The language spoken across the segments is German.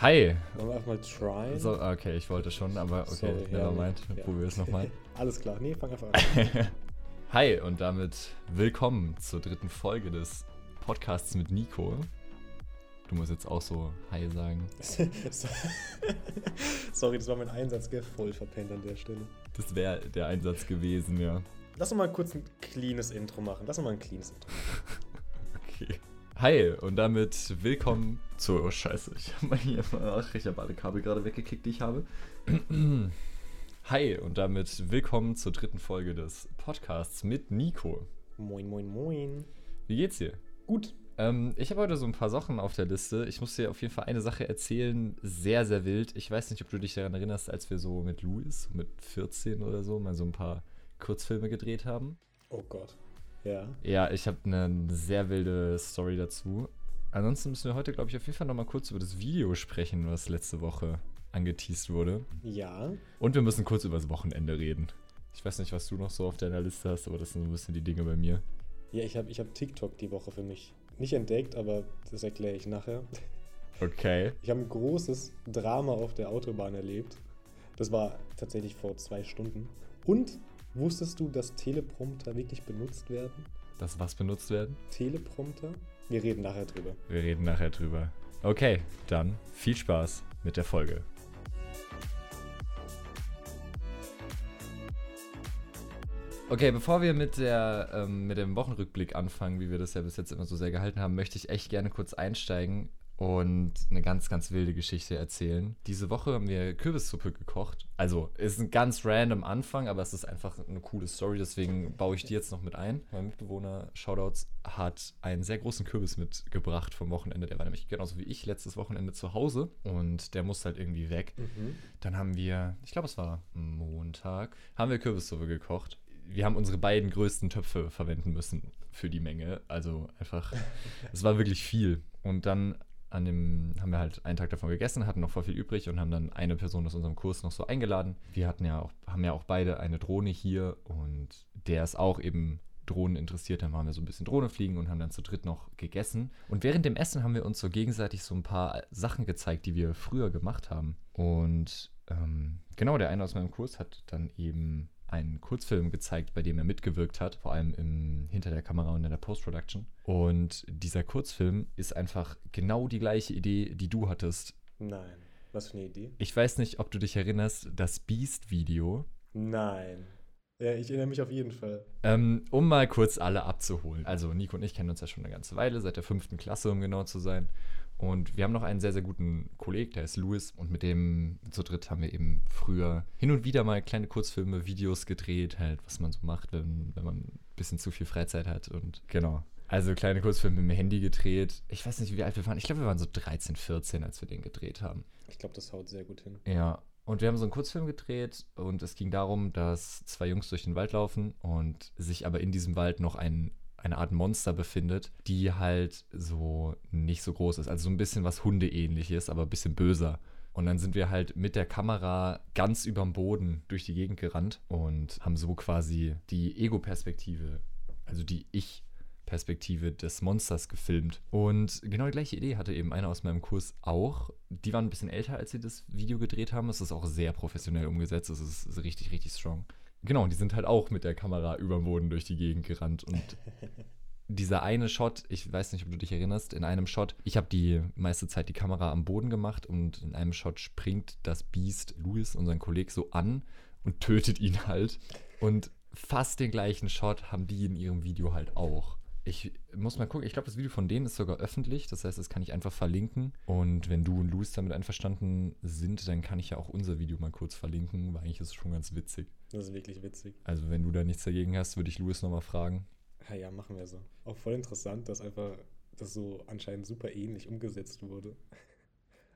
Hi. Wollen wir einfach mal try? So, okay, ich wollte schon, aber okay, Sorry, ja, nevermind. ja. Probier es nochmal. Alles klar, nee, fang einfach an. Hi und damit willkommen zur dritten Folge des Podcasts mit Nico. Du musst jetzt auch so Hi sagen. Sorry, das war mein Einsatz, gell? Voll verpennt an der Stelle. Das wäre der Einsatz gewesen, ja. Lass uns mal kurz ein cleanes Intro machen. Lass uns mal ein cleanes Intro machen. Hi und damit willkommen zu. Oh, Scheiße, ich habe hier. Ach, ich habe alle Kabel gerade weggekickt, die ich habe. Hi und damit willkommen zur dritten Folge des Podcasts mit Nico. Moin, moin, moin. Wie geht's dir? Gut. Ähm, ich habe heute so ein paar Sachen auf der Liste. Ich muss dir auf jeden Fall eine Sache erzählen, sehr, sehr wild. Ich weiß nicht, ob du dich daran erinnerst, als wir so mit Louis, mit 14 oder so, mal so ein paar Kurzfilme gedreht haben. Oh Gott. Ja. Ja, ich habe eine sehr wilde Story dazu. Ansonsten müssen wir heute, glaube ich, auf jeden Fall nochmal kurz über das Video sprechen, was letzte Woche angeteased wurde. Ja. Und wir müssen kurz über das Wochenende reden. Ich weiß nicht, was du noch so auf deiner Liste hast, aber das sind so ein bisschen die Dinge bei mir. Ja, ich habe ich hab TikTok die Woche für mich nicht entdeckt, aber das erkläre ich nachher. Okay. Ich habe ein großes Drama auf der Autobahn erlebt. Das war tatsächlich vor zwei Stunden. Und wusstest du, dass Teleprompter wirklich benutzt werden? Das was benutzt werden? Teleprompter? Wir reden nachher drüber. Wir reden nachher drüber. Okay, dann viel Spaß mit der Folge. Okay, bevor wir mit, der, ähm, mit dem Wochenrückblick anfangen, wie wir das ja bis jetzt immer so sehr gehalten haben, möchte ich echt gerne kurz einsteigen und eine ganz, ganz wilde Geschichte erzählen. Diese Woche haben wir Kürbissuppe gekocht. Also, ist ein ganz random Anfang, aber es ist einfach eine coole Story, deswegen baue ich die jetzt noch mit ein. Mein Mitbewohner, Shoutouts, hat einen sehr großen Kürbis mitgebracht vom Wochenende. Der war nämlich genauso wie ich letztes Wochenende zu Hause und der musste halt irgendwie weg. Mhm. Dann haben wir, ich glaube, es war Montag, haben wir Kürbissuppe gekocht. Wir haben unsere beiden größten Töpfe verwenden müssen für die Menge. Also einfach, es war wirklich viel. Und dann an dem haben wir halt einen Tag davon gegessen, hatten noch voll viel übrig und haben dann eine Person aus unserem Kurs noch so eingeladen. Wir hatten ja auch, haben ja auch beide eine Drohne hier und der ist auch eben Drohnen interessiert. Dann waren wir so ein bisschen Drohne fliegen und haben dann zu dritt noch gegessen. Und während dem Essen haben wir uns so gegenseitig so ein paar Sachen gezeigt, die wir früher gemacht haben. Und ähm, genau, der eine aus meinem Kurs hat dann eben einen Kurzfilm gezeigt, bei dem er mitgewirkt hat, vor allem im, hinter der Kamera und in der Post-Production. Und dieser Kurzfilm ist einfach genau die gleiche Idee, die du hattest. Nein. Was für eine Idee? Ich weiß nicht, ob du dich erinnerst, das Beast-Video. Nein. Ja, ich erinnere mich auf jeden Fall. Ähm, um mal kurz alle abzuholen. Also Nico und ich kennen uns ja schon eine ganze Weile, seit der fünften Klasse, um genau zu sein. Und wir haben noch einen sehr, sehr guten Kollegen, der ist Louis. Und mit dem zu dritt haben wir eben früher hin und wieder mal kleine Kurzfilme, Videos gedreht, halt, was man so macht, wenn, wenn man ein bisschen zu viel Freizeit hat. Und genau. Also kleine Kurzfilme mit dem Handy gedreht. Ich weiß nicht, wie alt wir waren. Ich glaube, wir waren so 13, 14, als wir den gedreht haben. Ich glaube, das haut sehr gut hin. Ja. Und wir haben so einen Kurzfilm gedreht und es ging darum, dass zwei Jungs durch den Wald laufen und sich aber in diesem Wald noch ein eine Art Monster befindet, die halt so nicht so groß ist. Also so ein bisschen was Hundeähnliches, aber ein bisschen böser. Und dann sind wir halt mit der Kamera ganz überm Boden durch die Gegend gerannt und haben so quasi die Ego-Perspektive, also die Ich-Perspektive des Monsters gefilmt. Und genau die gleiche Idee hatte eben einer aus meinem Kurs auch. Die waren ein bisschen älter, als sie das Video gedreht haben. Es ist auch sehr professionell umgesetzt. Es ist richtig, richtig strong. Genau, die sind halt auch mit der Kamera über dem Boden durch die Gegend gerannt. Und dieser eine Shot, ich weiß nicht, ob du dich erinnerst, in einem Shot, ich habe die meiste Zeit die Kamera am Boden gemacht und in einem Shot springt das Biest Louis, unseren Kollegen, so an und tötet ihn halt. Und fast den gleichen Shot haben die in ihrem Video halt auch. Ich muss mal gucken, ich glaube, das Video von denen ist sogar öffentlich, das heißt, das kann ich einfach verlinken. Und wenn du und Louis damit einverstanden sind, dann kann ich ja auch unser Video mal kurz verlinken, weil eigentlich ist es schon ganz witzig. Das ist wirklich witzig. Also, wenn du da nichts dagegen hast, würde ich Louis nochmal fragen. Ja, ja, machen wir so. Auch voll interessant, dass einfach das so anscheinend super ähnlich umgesetzt wurde.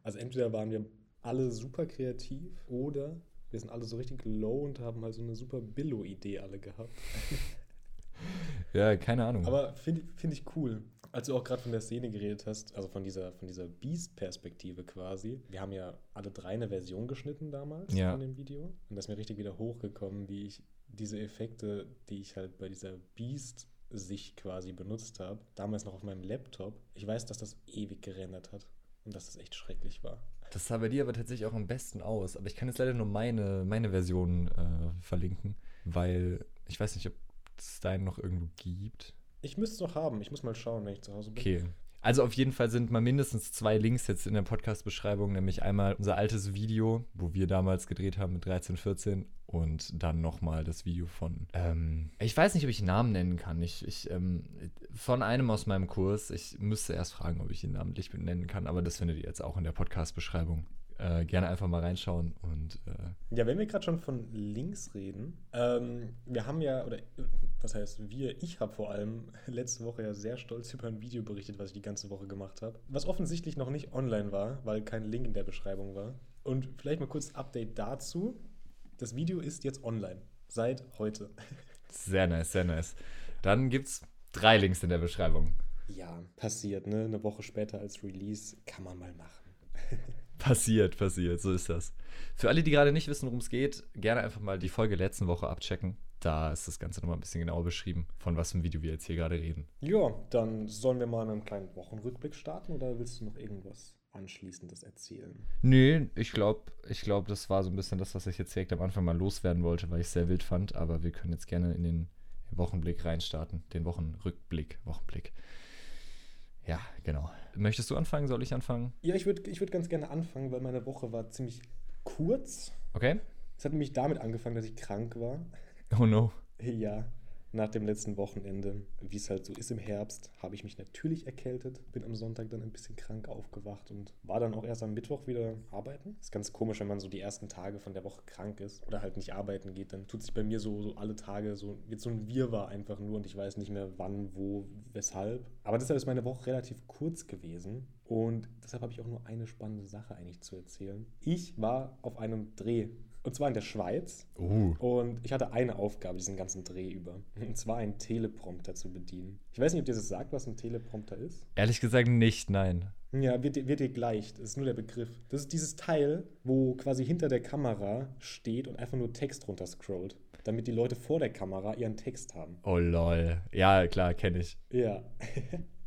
Also entweder waren wir alle super kreativ oder wir sind alle so richtig low und haben halt so eine super Billo-Idee alle gehabt. Ja, keine Ahnung. Aber finde find ich cool. Als du auch gerade von der Szene geredet hast, also von dieser, von dieser Beast-Perspektive quasi. Wir haben ja alle drei eine Version geschnitten damals Ja. von dem Video. Und das ist mir richtig wieder hochgekommen, wie ich diese Effekte, die ich halt bei dieser Beast-Sicht quasi benutzt habe, damals noch auf meinem Laptop. Ich weiß, dass das ewig gerendert hat. und dass es echt schrecklich war. Das sah bei dir aber tatsächlich auch am besten aus. Aber ich kann jetzt leider nur meine, meine Version äh, verlinken, weil ich weiß nicht, ob es deinen noch irgendwo gibt. Ich müsste es noch haben. Ich muss mal schauen, wenn ich zu Hause bin. Okay. Also auf jeden Fall sind mal mindestens zwei Links jetzt in der Podcast-Beschreibung, nämlich einmal unser altes Video, wo wir damals gedreht haben mit 13, 14 und dann nochmal das Video von, ähm, ich weiß nicht, ob ich einen Namen nennen kann, ich, ich ähm, von einem aus meinem Kurs, ich müsste erst fragen, ob ich ihn namentlich nennen kann, aber das findet ihr jetzt auch in der Podcast-Beschreibung. Äh, gerne einfach mal reinschauen und äh ja, wenn wir gerade schon von Links reden, ähm, wir haben ja, oder was heißt wir, ich habe vor allem letzte Woche ja sehr stolz über ein Video berichtet, was ich die ganze Woche gemacht habe, was offensichtlich noch nicht online war, weil kein Link in der Beschreibung war. Und vielleicht mal kurz Update dazu. Das Video ist jetzt online, seit heute. Sehr nice, sehr nice. Dann gibt es drei Links in der Beschreibung. Ja, passiert, ne? Eine Woche später als Release kann man mal machen. Passiert, passiert, so ist das. Für alle, die gerade nicht wissen, worum es geht, gerne einfach mal die Folge letzten Woche abchecken. Da ist das Ganze nochmal ein bisschen genauer beschrieben, von was für einem Video wir jetzt hier gerade reden. Ja, dann sollen wir mal einen kleinen Wochenrückblick starten oder willst du noch irgendwas Anschließendes erzählen? Nö, ich glaube, ich glaub, das war so ein bisschen das, was ich jetzt direkt am Anfang mal loswerden wollte, weil ich es sehr wild fand. Aber wir können jetzt gerne in den Wochenblick reinstarten. Den Wochenrückblick, Wochenblick. Ja, genau. Möchtest du anfangen? Soll ich anfangen? Ja, ich würde ich würd ganz gerne anfangen, weil meine Woche war ziemlich kurz. Okay. Es hat nämlich damit angefangen, dass ich krank war. Oh no. Ja, nach dem letzten Wochenende, wie es halt so ist im Herbst, habe ich mich natürlich erkältet, bin am Sonntag dann ein bisschen krank aufgewacht und war dann auch erst am Mittwoch wieder arbeiten. Ist ganz komisch, wenn man so die ersten Tage von der Woche krank ist oder halt nicht arbeiten geht, dann tut sich bei mir so, so alle Tage so, jetzt so ein Wirrwarr einfach nur und ich weiß nicht mehr wann, wo, weshalb. Aber deshalb ist meine Woche relativ kurz gewesen und deshalb habe ich auch nur eine spannende Sache eigentlich zu erzählen. Ich war auf einem Dreh und zwar in der Schweiz. Uh. Und ich hatte eine Aufgabe diesen ganzen Dreh über. Und zwar einen Teleprompter zu bedienen. Ich weiß nicht, ob dir das sagt, was ein Teleprompter ist. Ehrlich gesagt nicht, nein. Ja, wird, dir- wird dir gleich. Das ist nur der Begriff. Das ist dieses Teil, wo quasi hinter der Kamera steht und einfach nur Text runterscrollt. Damit die Leute vor der Kamera ihren Text haben. Oh lol. Ja, klar, kenne ich. Ja.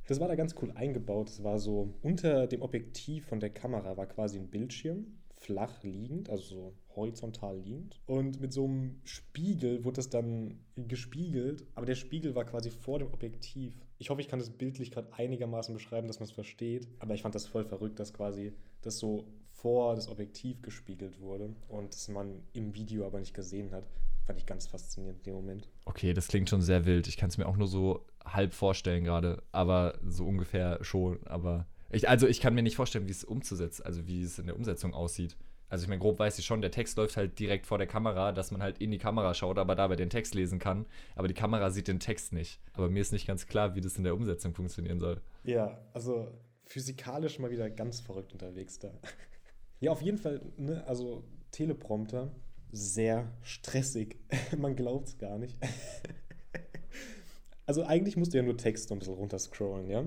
Das war da ganz cool eingebaut. Es war so, unter dem Objektiv von der Kamera war quasi ein Bildschirm, flach liegend, also so horizontal liegend. Und mit so einem Spiegel wurde das dann gespiegelt, aber der Spiegel war quasi vor dem Objektiv. Ich hoffe, ich kann das bildlich gerade einigermaßen beschreiben, dass man es versteht. Aber ich fand das voll verrückt, dass quasi das so vor das Objektiv gespiegelt wurde und das man im Video aber nicht gesehen hat. Fand ich ganz faszinierend in dem Moment. Okay, das klingt schon sehr wild. Ich kann es mir auch nur so halb vorstellen gerade, aber so ungefähr schon. Aber ich, also ich kann mir nicht vorstellen, wie es umzusetzen, also wie es in der Umsetzung aussieht. Also ich meine, grob weiß ich schon, der Text läuft halt direkt vor der Kamera, dass man halt in die Kamera schaut, aber dabei den Text lesen kann. Aber die Kamera sieht den Text nicht. Aber mir ist nicht ganz klar, wie das in der Umsetzung funktionieren soll. Ja, also physikalisch mal wieder ganz verrückt unterwegs da. Ja, auf jeden Fall, ne, also Teleprompter, sehr stressig. Man glaubt es gar nicht. Also eigentlich musst du ja nur Text ein bisschen runterscrollen, ja.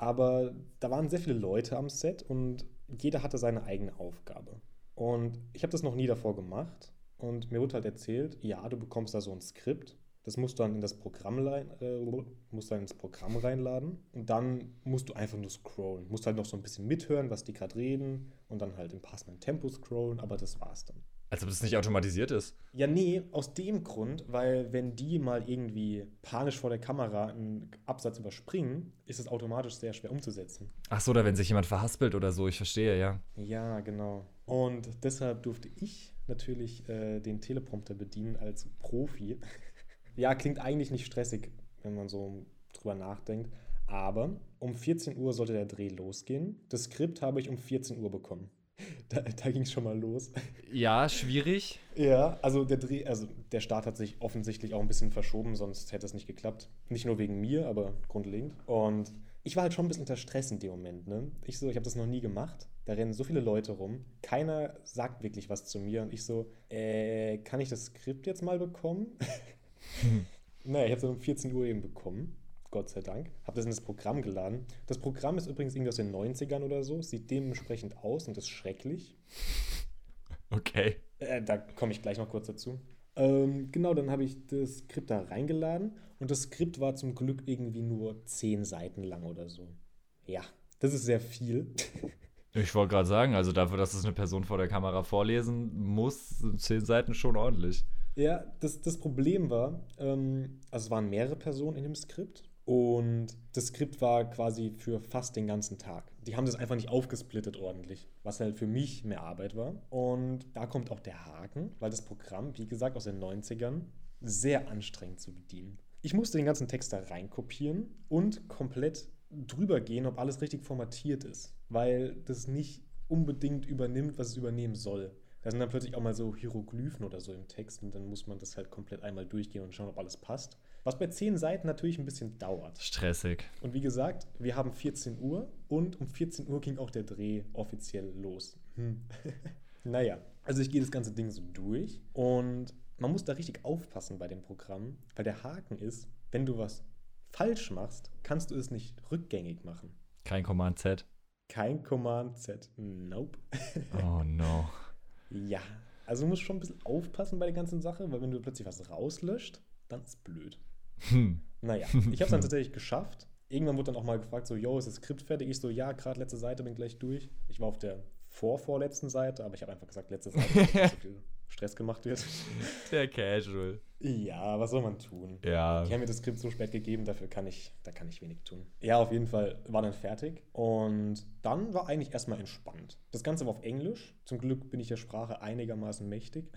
Aber da waren sehr viele Leute am Set und jeder hatte seine eigene Aufgabe. Und ich habe das noch nie davor gemacht. Und mir wurde halt erzählt, ja, du bekommst da so ein Skript. Das musst du dann in das Programm, äh, musst dann ins Programm reinladen. Und dann musst du einfach nur scrollen. Musst halt noch so ein bisschen mithören, was die gerade reden. Und dann halt im passenden Tempo scrollen. Aber das war's dann. Als ob das nicht automatisiert ist. Ja, nee, aus dem Grund, weil wenn die mal irgendwie panisch vor der Kamera einen Absatz überspringen, ist es automatisch sehr schwer umzusetzen. Ach so, oder wenn sich jemand verhaspelt oder so, ich verstehe, ja. Ja, genau. Und deshalb durfte ich natürlich äh, den Teleprompter bedienen als Profi. ja, klingt eigentlich nicht stressig, wenn man so drüber nachdenkt. Aber um 14 Uhr sollte der Dreh losgehen. Das Skript habe ich um 14 Uhr bekommen. Da, da ging es schon mal los. Ja, schwierig. Ja, also der Dreh, also der Start hat sich offensichtlich auch ein bisschen verschoben, sonst hätte es nicht geklappt. Nicht nur wegen mir, aber grundlegend. Und ich war halt schon ein bisschen unter Stress in dem Moment, ne? Ich so, ich habe das noch nie gemacht. Da rennen so viele Leute rum. Keiner sagt wirklich was zu mir. Und ich so, äh, kann ich das Skript jetzt mal bekommen? naja, ich habe es um 14 Uhr eben bekommen. Gott sei Dank. Habe das in das Programm geladen. Das Programm ist übrigens irgendwie aus den 90ern oder so. Sieht dementsprechend aus und ist schrecklich. Okay. Äh, da komme ich gleich noch kurz dazu. Ähm, genau, dann habe ich das Skript da reingeladen und das Skript war zum Glück irgendwie nur 10 Seiten lang oder so. Ja, das ist sehr viel. Ich wollte gerade sagen, also dafür, dass es eine Person vor der Kamera vorlesen muss, sind zehn Seiten schon ordentlich. Ja, das, das Problem war, ähm, also es waren mehrere Personen in dem Skript und das Skript war quasi für fast den ganzen Tag. Die haben das einfach nicht aufgesplittet ordentlich, was halt für mich mehr Arbeit war. Und da kommt auch der Haken, weil das Programm, wie gesagt, aus den 90ern, sehr anstrengend zu bedienen. Ich musste den ganzen Text da reinkopieren und komplett drüber gehen, ob alles richtig formatiert ist, weil das nicht unbedingt übernimmt, was es übernehmen soll. Da sind dann plötzlich auch mal so Hieroglyphen oder so im Text und dann muss man das halt komplett einmal durchgehen und schauen, ob alles passt. Was bei zehn Seiten natürlich ein bisschen dauert. Stressig. Und wie gesagt, wir haben 14 Uhr und um 14 Uhr ging auch der Dreh offiziell los. Hm. naja, also ich gehe das ganze Ding so durch und man muss da richtig aufpassen bei dem Programm, weil der Haken ist, wenn du was falsch machst, kannst du es nicht rückgängig machen. Kein Command Z. Kein Command Z. Nope. Oh no. ja, also du musst schon ein bisschen aufpassen bei der ganzen Sache, weil wenn du plötzlich was rauslöscht, dann ist blöd. Hm. Naja, ich habe es dann tatsächlich geschafft. Irgendwann wurde dann auch mal gefragt, so, yo, ist das Skript fertig? Ich so, ja, gerade letzte Seite, bin gleich durch. Ich war auf der vorvorletzten Seite, aber ich habe einfach gesagt, letzte Seite, nicht so viel Stress gemacht wird. Der Casual. Ja, was soll man tun? Ja. Die haben mir das Skript so spät gegeben, dafür kann ich, da kann ich wenig tun. Ja, auf jeden Fall war dann fertig und dann war eigentlich erstmal entspannt. Das Ganze war auf Englisch. Zum Glück bin ich der Sprache einigermaßen mächtig.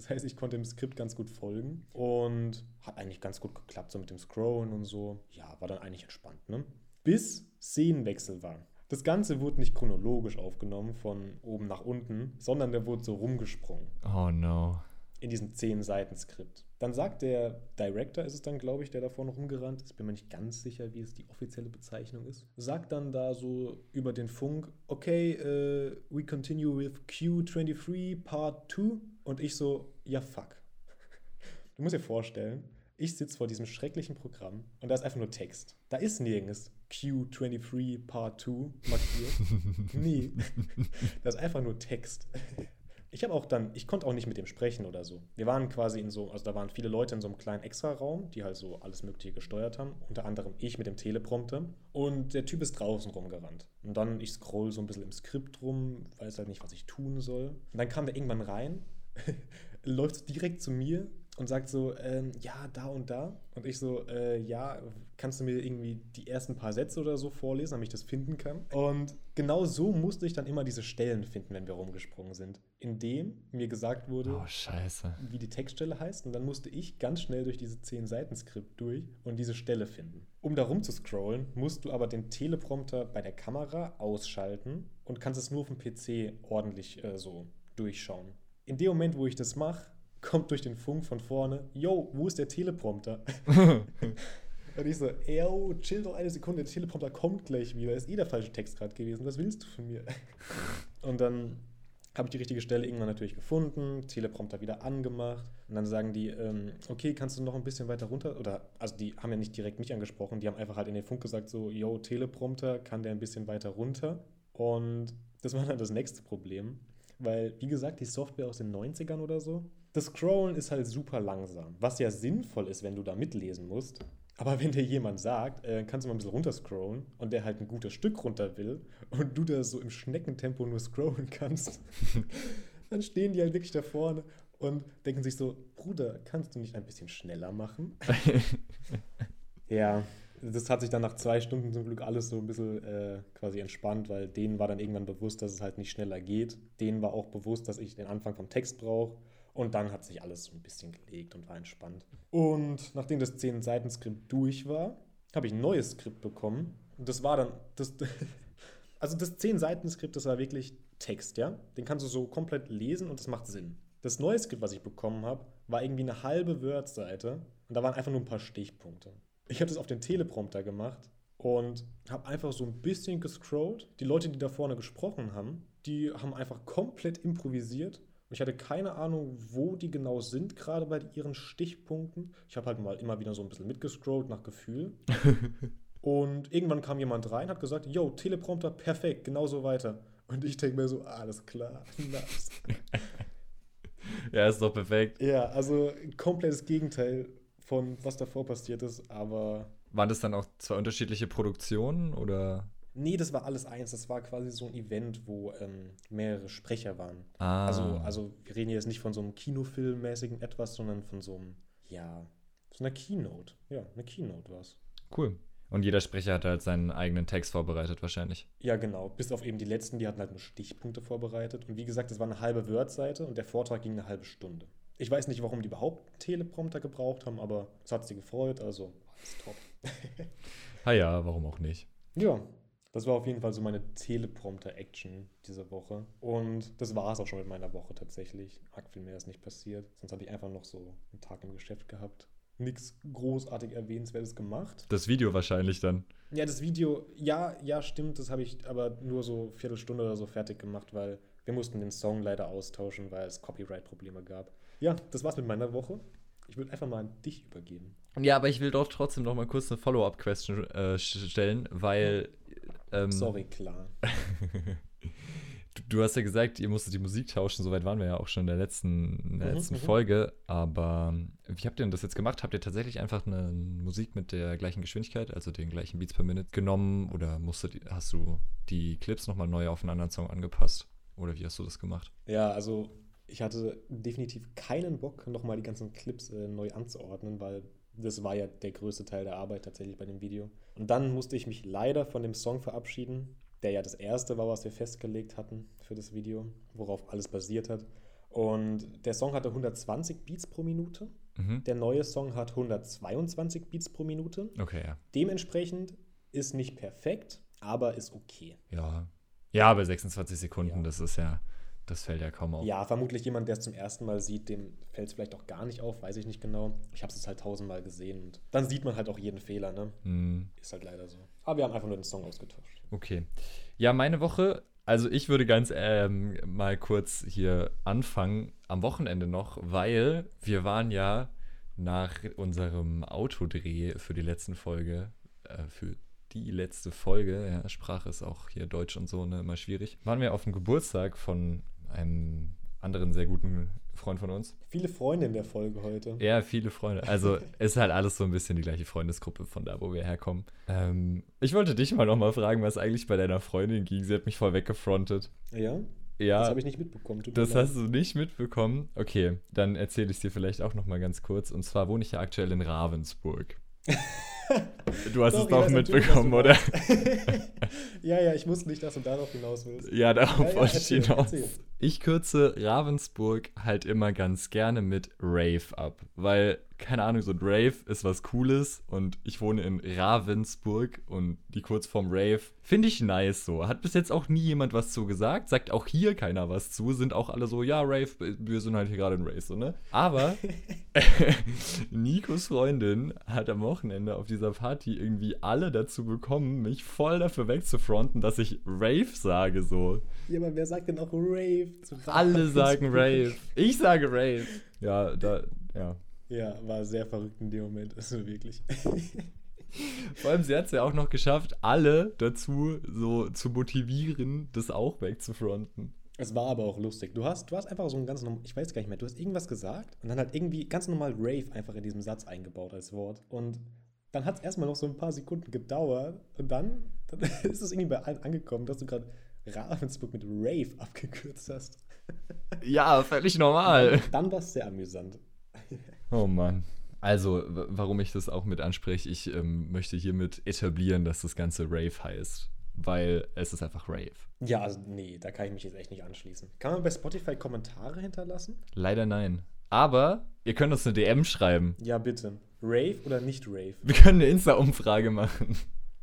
Das heißt, ich konnte dem Skript ganz gut folgen und hat eigentlich ganz gut geklappt, so mit dem Scrollen und so. Ja, war dann eigentlich entspannt, ne? Bis Szenenwechsel war. Das Ganze wurde nicht chronologisch aufgenommen, von oben nach unten, sondern der wurde so rumgesprungen Oh no. in diesem 10-Seiten-Skript. Dann sagt der Director, ist es dann, glaube ich, der da vorne rumgerannt ist, bin mir nicht ganz sicher, wie es die offizielle Bezeichnung ist, sagt dann da so über den Funk, okay, äh, we continue with Q23 Part 2 und ich so, ja fuck. Du musst dir vorstellen, ich sitze vor diesem schrecklichen Programm und da ist einfach nur Text. Da ist nirgends Q23 Part 2 markiert. nee, da ist einfach nur Text. Ich habe auch dann, ich konnte auch nicht mit dem sprechen oder so. Wir waren quasi in so, also da waren viele Leute in so einem kleinen Extra-Raum, die halt so alles Mögliche gesteuert haben. Unter anderem ich mit dem Teleprompter. Und der Typ ist draußen rumgerannt. Und dann, ich scroll so ein bisschen im Skript rum, weiß halt nicht, was ich tun soll. Und dann kam der irgendwann rein, läuft direkt zu mir und sagt so, ähm, ja, da und da. Und ich so, äh, ja, kannst du mir irgendwie die ersten paar Sätze oder so vorlesen, damit ich das finden kann? Und genau so musste ich dann immer diese Stellen finden, wenn wir rumgesprungen sind. Indem mir gesagt wurde, Oh, wie die Textstelle heißt. Und dann musste ich ganz schnell durch diese 10 Seiten Skript durch und diese Stelle finden. Um da rumzuscrollen, musst du aber den Teleprompter bei der Kamera ausschalten und kannst es nur auf dem PC ordentlich äh, so durchschauen. In dem Moment, wo ich das mache, kommt durch den Funk von vorne, yo, wo ist der Teleprompter? und ich so, yo, chill doch eine Sekunde, der Teleprompter kommt gleich wieder. Ist eh der falsche Text gerade gewesen. Was willst du von mir? und dann habe ich die richtige Stelle irgendwann natürlich gefunden, Teleprompter wieder angemacht und dann sagen die, ähm, okay, kannst du noch ein bisschen weiter runter? Oder, also die haben ja nicht direkt mich angesprochen, die haben einfach halt in den Funk gesagt, so, yo, Teleprompter, kann der ein bisschen weiter runter? Und das war dann das nächste Problem, weil, wie gesagt, die Software aus den 90ern oder so, das Scrollen ist halt super langsam, was ja sinnvoll ist, wenn du da mitlesen musst. Aber wenn dir jemand sagt, äh, kannst du mal ein bisschen runterscrollen und der halt ein gutes Stück runter will und du da so im Schneckentempo nur scrollen kannst, dann stehen die halt wirklich da vorne und denken sich so, Bruder, kannst du nicht ein bisschen schneller machen? ja, das hat sich dann nach zwei Stunden zum Glück alles so ein bisschen äh, quasi entspannt, weil denen war dann irgendwann bewusst, dass es halt nicht schneller geht. Denen war auch bewusst, dass ich den Anfang vom Text brauche. Und dann hat sich alles so ein bisschen gelegt und war entspannt. Und nachdem das 10-Seiten-Skript durch war, habe ich ein neues Skript bekommen. Und das war dann, das, also das 10-Seiten-Skript, das war wirklich Text, ja? Den kannst du so komplett lesen und das macht Sinn. Das neue Skript, was ich bekommen habe, war irgendwie eine halbe Word-Seite und da waren einfach nur ein paar Stichpunkte. Ich habe das auf den Teleprompter gemacht und habe einfach so ein bisschen gescrollt. Die Leute, die da vorne gesprochen haben, die haben einfach komplett improvisiert. Und ich hatte keine Ahnung, wo die genau sind, gerade bei ihren Stichpunkten. Ich habe halt mal immer wieder so ein bisschen mitgescrollt nach Gefühl. Und irgendwann kam jemand rein, hat gesagt, yo, Teleprompter, perfekt, genauso weiter. Und ich denke mir so, alles klar, nice. Ja, ist doch perfekt. ja, also komplettes Gegenteil von was davor passiert ist, aber Waren das dann auch zwei unterschiedliche Produktionen oder? Nee, das war alles eins. Das war quasi so ein Event, wo ähm, mehrere Sprecher waren. Ah. Also, also wir reden jetzt nicht von so einem Kinofilmmäßigen etwas, sondern von so einem, ja, so einer Keynote. Ja, eine Keynote war es. Cool. Und jeder Sprecher hat halt seinen eigenen Text vorbereitet, wahrscheinlich. Ja, genau. Bis auf eben die letzten, die hatten halt nur Stichpunkte vorbereitet. Und wie gesagt, es war eine halbe Word-Seite und der Vortrag ging eine halbe Stunde. Ich weiß nicht, warum die überhaupt einen Teleprompter gebraucht haben, aber es hat sie gefreut, also alles top. Ah ja, warum auch nicht? Ja, das war auf jeden Fall so meine Teleprompter-Action diese Woche. Und das war es auch schon mit meiner Woche tatsächlich. Arg viel mehr ist nicht passiert. Sonst hatte ich einfach noch so einen Tag im Geschäft gehabt. Nichts großartig Erwähnenswertes gemacht. Das Video wahrscheinlich dann. Ja, das Video, ja, ja, stimmt, das habe ich aber nur so Viertelstunde oder so fertig gemacht, weil wir mussten den Song leider austauschen, weil es Copyright-Probleme gab. Ja, das war's mit meiner Woche. Ich würde einfach mal an dich übergeben. Ja, aber ich will doch trotzdem noch mal kurz eine Follow-up-Question äh, stellen, weil. Ähm, Sorry, klar. du, du, hast ja gesagt, ihr musstet die Musik tauschen. Soweit waren wir ja auch schon in der letzten, in der Mhm, letzten mhm. Folge. Aber wie habt ihr denn das jetzt gemacht? Habt ihr tatsächlich einfach eine Musik mit der gleichen Geschwindigkeit, also den gleichen Beats per Minute genommen? Oder musstet, hast du die Clips nochmal neu auf einen anderen Song angepasst? Oder wie hast du das gemacht? Ja, also ich hatte definitiv keinen Bock, nochmal die ganzen Clips äh, neu anzuordnen, weil das war ja der größte Teil der Arbeit tatsächlich bei dem Video. Und dann musste ich mich leider von dem Song verabschieden, der ja das erste war, was wir festgelegt hatten für das Video, worauf alles basiert hat. Und der Song hatte 120 Beats pro Minute. Mhm. Der neue Song hat 122 Beats pro Minute. Okay, ja. Dementsprechend ist nicht perfekt, aber ist okay. Ja. Ja, bei 26 Sekunden, Ja. das ist ja, das fällt ja kaum auf. Ja, vermutlich jemand, der es zum ersten Mal sieht, dem fällt es vielleicht auch gar nicht auf, weiß ich nicht genau. Ich habe es halt tausendmal gesehen und dann sieht man halt auch jeden Fehler, ne? Hm. Ist halt leider so. Aber wir haben einfach nur den Song ausgetauscht. Okay. Ja, meine Woche, also ich würde ganz ähm, mal kurz hier anfangen, am Wochenende noch, weil wir waren ja nach unserem Autodreh für die letzten Folge, äh, für die letzte Folge, ja, Sprache ist auch hier Deutsch und so ne, immer schwierig, waren wir auf dem Geburtstag von einem anderen sehr guten Freund von uns. Viele Freunde in der Folge heute. Ja, viele Freunde. Also ist halt alles so ein bisschen die gleiche Freundesgruppe von da, wo wir herkommen. Ähm, ich wollte dich mal nochmal fragen, was eigentlich bei deiner Freundin ging. Sie hat mich voll weggefrontet. Ja? Ja, Das das, habe ich nicht mitbekommen. Leid. hast du nicht mitbekommen. Okay, dann erzähle ich es dir vielleicht auch nochmal ganz kurz. Und zwar wohne ich ja aktuell in Ravensburg. Du hast Doch, es doch mitbekommen, oder? Ja, ja, ich wusste nicht, dass du darauf hinaus willst. Ja, darauf Ja, ja, wollte ich erzähl, hinaus. erzähl. Ich kürze Ravensburg halt immer ganz gerne mit Rave ab, weil, keine Ahnung, so ein Rave ist was Cooles und ich wohne in Ravensburg und die Kurzform Rave finde ich nice so. Hat bis jetzt auch nie jemand was zu gesagt, sagt auch hier keiner was zu, sind auch alle so, ja, Rave, wir sind halt hier gerade in Rave, so, ne? Aber Nikos Freundin hat am Wochenende auf dieser Party irgendwie alle dazu bekommen, mich voll dafür wegzufronten, dass ich Rave sage, so. Ja, aber wer sagt denn auch Rave? zu Alle sagen Rave. Ich sage Rave. Ja, da, ja. Ja, war sehr verrückt in dem Moment. Also wirklich. Vor allem, sie hat es ja auch noch geschafft, alle dazu so zu motivieren, das auch wegzufronten. Es war aber auch lustig. Du hast, du hast einfach so ein ganz normal, ich weiß gar nicht mehr, du hast irgendwas gesagt und dann hat irgendwie ganz normal Rave einfach in diesem Satz eingebaut als Wort. Und dann hat es erstmal noch so ein paar Sekunden gedauert und dann, dann ist es irgendwie bei allen angekommen, dass du gerade Ravensburg mit Rave abgekürzt hast. Ja, völlig normal. Dann war es sehr amüsant. Oh Mann. Also, warum ich das auch mit anspreche, ich ähm, möchte hiermit etablieren, dass das Ganze Rave heißt. Weil es ist einfach Rave. Ja, also nee, da kann ich mich jetzt echt nicht anschließen. Kann man bei Spotify Kommentare hinterlassen? Leider nein. Aber ihr könnt uns eine DM schreiben. Ja, bitte. Rave oder nicht Rave? Wir können eine Insta-Umfrage machen.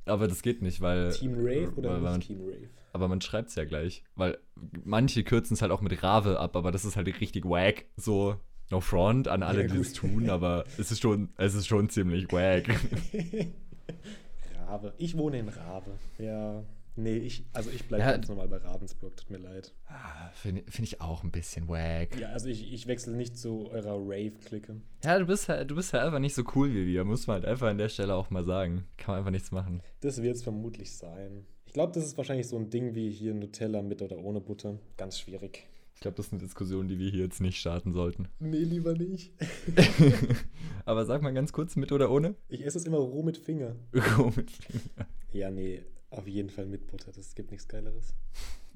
Aber das geht nicht, weil. Team Rave oder weil man, nicht Team Rave? Aber man schreibt es ja gleich. Weil manche kürzen es halt auch mit Rave ab, aber das ist halt richtig wack. So, no front an alle, Ja, die es tun, aber es ist schon, es ist schon ziemlich wack. Rave. Ich wohne in Rave. Ja. Nee, ich, also ich bleibe Ja. ganz normal bei Ravensburg, tut mir leid. Ah, Finde find ich auch ein bisschen wack. Ja, also ich, ich wechsle nicht zu eurer Rave-Clique. Ja, du bist halt, du bist halt einfach nicht so cool wie wir, muss man halt einfach an der Stelle auch mal sagen. Kann man einfach nichts machen. Das wird es vermutlich sein. Ich glaube, das ist wahrscheinlich so ein Ding wie hier Nutella mit oder ohne Butter. Ganz schwierig. Ich glaube, das ist eine Diskussion, die wir hier jetzt nicht starten sollten. Nee, lieber nicht. Aber sag mal ganz kurz, mit oder ohne? Ich esse es immer roh mit Finger. Roh mit Ja, nee. Auf jeden Fall mit Butter, das gibt nichts Geileres.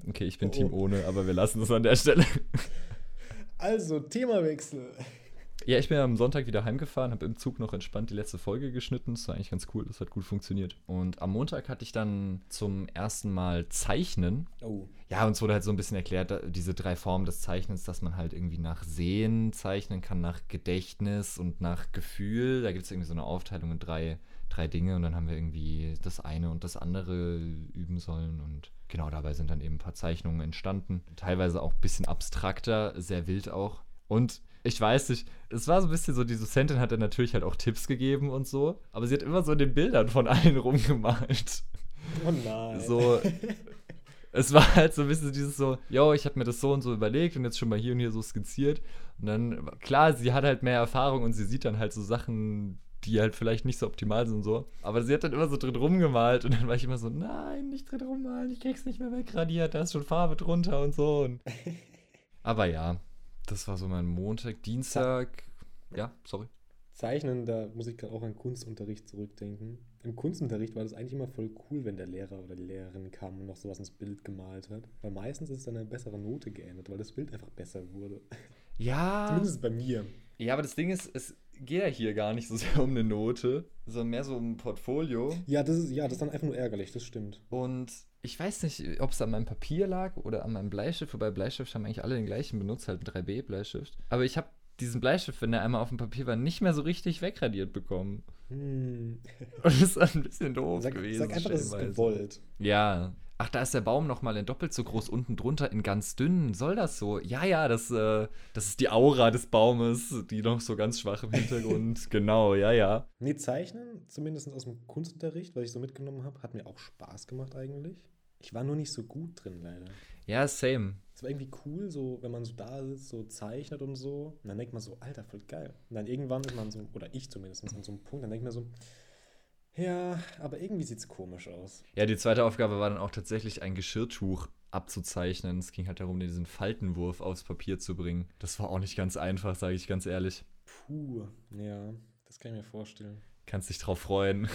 Okay, ich bin Oh, Team oh. ohne, aber wir lassen es an der Stelle. Also, Themawechsel. Ja, ich bin am Sonntag wieder heimgefahren, habe im Zug noch entspannt die letzte Folge geschnitten. Das war eigentlich ganz cool, das hat gut funktioniert. Und am Montag hatte ich dann zum ersten Mal Zeichnen. Oh, Ja, uns wurde halt so ein bisschen erklärt, diese drei Formen des Zeichnens, dass man halt irgendwie nach Sehen zeichnen kann, nach Gedächtnis und nach Gefühl. Da gibt es irgendwie so eine Aufteilung in drei, drei Dinge und dann haben wir irgendwie das eine und das andere üben sollen und genau dabei sind dann eben ein paar Zeichnungen entstanden. Teilweise auch ein bisschen abstrakter, sehr wild auch. Und ich weiß nicht, es war so ein bisschen so, die Dozentin hat dann natürlich halt auch Tipps gegeben und so, aber sie hat immer so in den Bildern von allen rumgemalt. oh nein. So, es war halt so ein bisschen dieses so, yo, ich habe mir das so und so überlegt und jetzt schon mal hier und hier so skizziert. Und dann, klar, sie hat halt mehr Erfahrung und sie sieht dann halt so Sachen, die halt vielleicht nicht so optimal sind und so. Aber sie hat dann immer so drin rumgemalt und dann war ich immer so, nein, nicht drin rummalen, ich krieg's nicht mehr wegradiert, da ist schon Farbe drunter und so. Und Aber ja, das war so mein Montag, Dienstag. Ja, sorry. Zeichnen, da muss ich gerade auch an Kunstunterricht zurückdenken. Im Kunstunterricht war das eigentlich immer voll cool, wenn der Lehrer oder die Lehrerin kam und noch sowas ins Bild gemalt hat. Weil meistens ist es dann eine bessere Note geändert, weil das Bild einfach besser wurde. Ja. Zumindest bei mir. Ja, aber das Ding ist, es geht ja hier gar nicht so sehr um eine Note, sondern mehr so um ein Portfolio. Ja, das ist, ja, das ist dann einfach nur ärgerlich, das stimmt. Und ich weiß nicht, ob es an meinem Papier lag oder an meinem Bleistift, wobei Bleistift haben eigentlich alle den gleichen benutzt, halt ein 3B-Bleistift. Aber ich habe diesen Bleistift, wenn der einmal auf dem Papier war, nicht mehr so richtig wegradiert bekommen. Hm. Und das ist ein bisschen doof Sag, gewesen. sag einfach, das ist gewollt. Ja. Ach, da ist der Baum nochmal in doppelt so groß unten drunter in ganz dünn. Soll das so? Ja, ja, das, äh, das ist die Aura des Baumes, die noch so ganz schwach im Hintergrund. genau, ja, ja. Nee, Zeichnen, zumindest aus dem Kunstunterricht, was ich so mitgenommen habe, hat mir auch Spaß gemacht eigentlich. Ich war nur nicht so gut drin, leider. Ja, same. Es war irgendwie cool, so, wenn man so da sitzt, so zeichnet und so. Und dann denkt man so, Alter, voll geil. Und dann irgendwann ist man so, oder ich zumindest, an so einem Punkt, dann denkt man so, ja, aber irgendwie sieht es komisch aus. Ja, die zweite Aufgabe war dann auch tatsächlich ein Geschirrtuch abzuzeichnen. Es ging halt darum, diesen Faltenwurf aufs Papier zu bringen. Das war auch nicht ganz einfach, sage ich ganz ehrlich. Puh, ja, das kann ich mir vorstellen. Kannst dich drauf freuen.